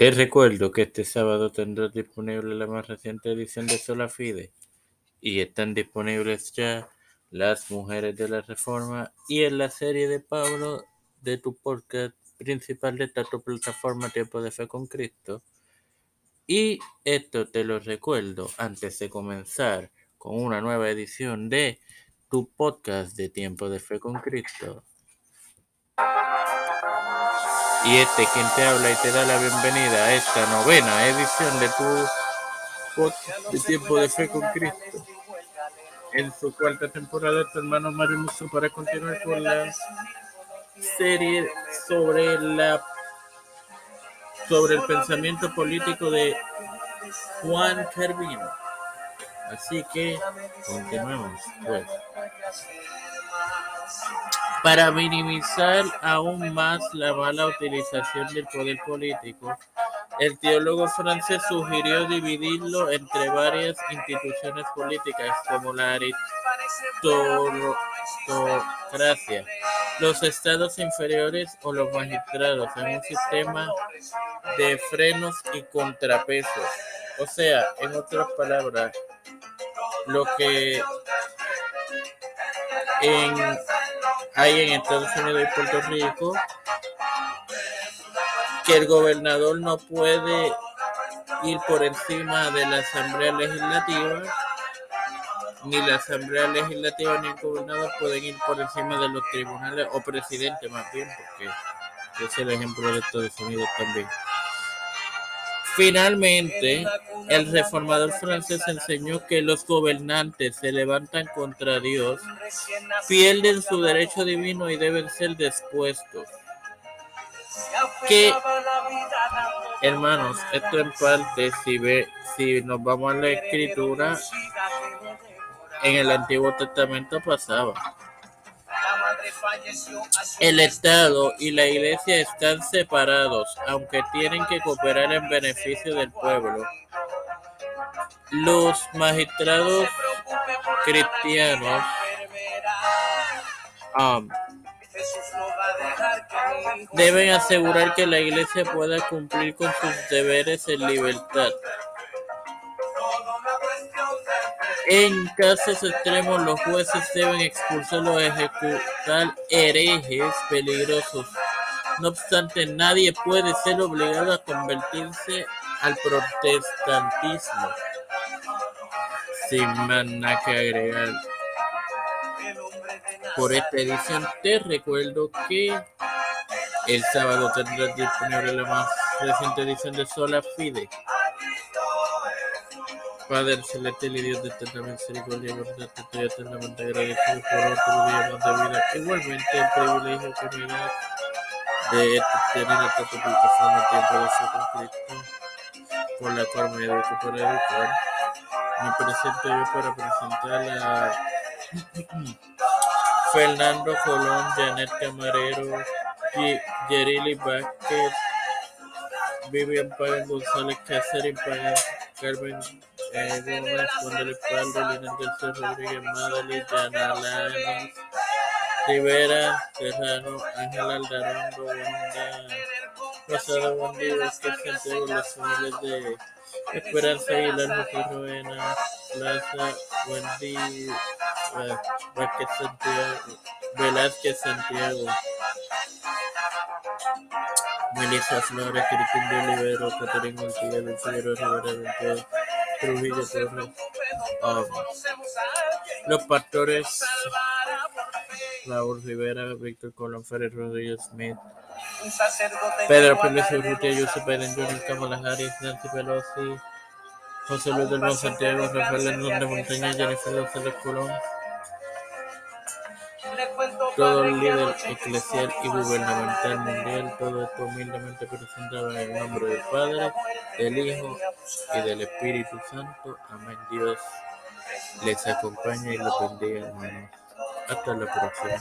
Te recuerdo que este sábado tendrás disponible la más reciente edición de Sola Fide y están disponibles ya Las Mujeres de la Reforma y en la serie de Pablo de tu podcast principal de esta tu plataforma Tiempo de Fe con Cristo. Y esto te lo recuerdo antes de comenzar con una nueva edición de tu podcast de Tiempo de Fe con Cristo. Y este quien te habla y te da la bienvenida a esta novena edición de tu podcast de Tiempo de Fe con Cristo. En su cuarta temporada, tu hermano Mario para continuar con la serie sobre la sobre el pensamiento político de Juan Carvino. Así que continuemos pues. Para minimizar aún más la mala utilización del poder político, el teólogo francés sugirió dividirlo entre varias instituciones políticas como la aristocracia, los estados inferiores o los magistrados en un sistema de frenos y contrapesos. O sea, en otras palabras, lo que en, hay en Estados Unidos y Puerto Rico, que el gobernador no puede ir por encima de la Asamblea Legislativa, ni la Asamblea Legislativa ni el gobernador pueden ir por encima de los tribunales, o presidente más bien, porque es el ejemplo de Estados Unidos también. Finalmente, el reformador francés enseñó que los gobernantes se levantan contra Dios, pierden su derecho divino y deben ser despuestos. Que, hermanos, esto en parte, si, ve, si nos vamos a la escritura, en el Antiguo Testamento pasaba. El Estado y la Iglesia están separados, aunque tienen que cooperar en beneficio del pueblo. Los magistrados cristianos um, deben asegurar que la Iglesia pueda cumplir con sus deberes en libertad. En casos extremos, los jueces deben expulsar o ejecutar herejes peligrosos. No obstante, nadie puede ser obligado a convertirse al protestantismo. Sin más nada que agregar. Por esta edición te recuerdo que el sábado tendrás disponible la más reciente edición de Sola Fide. Padre celestial y Dios de eterna misericordia, bondad, estoy eternamente agradecido por otro día más de vida. Igualmente el privilegio que me da de tener esta publicación de tiempo de fe con Cristo, por la cual me educo para educar. Me presento yo para presentar a Fernando Colón, Janet Camarero, Yerili Vázquez, Vivian Pagan González, Catherine Pagan, Carmen eh, Gómez, Juan Pablo, Lina García Rodríguez, Madalí, Yana Lanes, Rivera, Serrano, Ángel Aldarondo, Wanda, Vázquez Santiago, las familias de Esperanza Aguilar, José Plaza, Wendy, Vázquez Santiago, Velázquez Santiago. Melissa Flores, Cristín de Olivero, Caterina del Figueroa Rivera, Don Trujillo Torres, um, los pastores Raúl Rivera, Víctor Colón Ferrer, Rodríguez Smith, Pedro Pérez Urrutia, Joseph Biden Jr., Kamala Harris, Nancy Pelosi, José Luis del Santiago, Rafael Hernández Montaña, Jennifer González Colón, todo el líder eclesial y gubernamental mundial, todo esto humildemente presentado en el nombre del Padre, del Hijo y del Espíritu Santo. Amén. Dios les acompañe y los bendiga, hermanos. Hasta la próxima.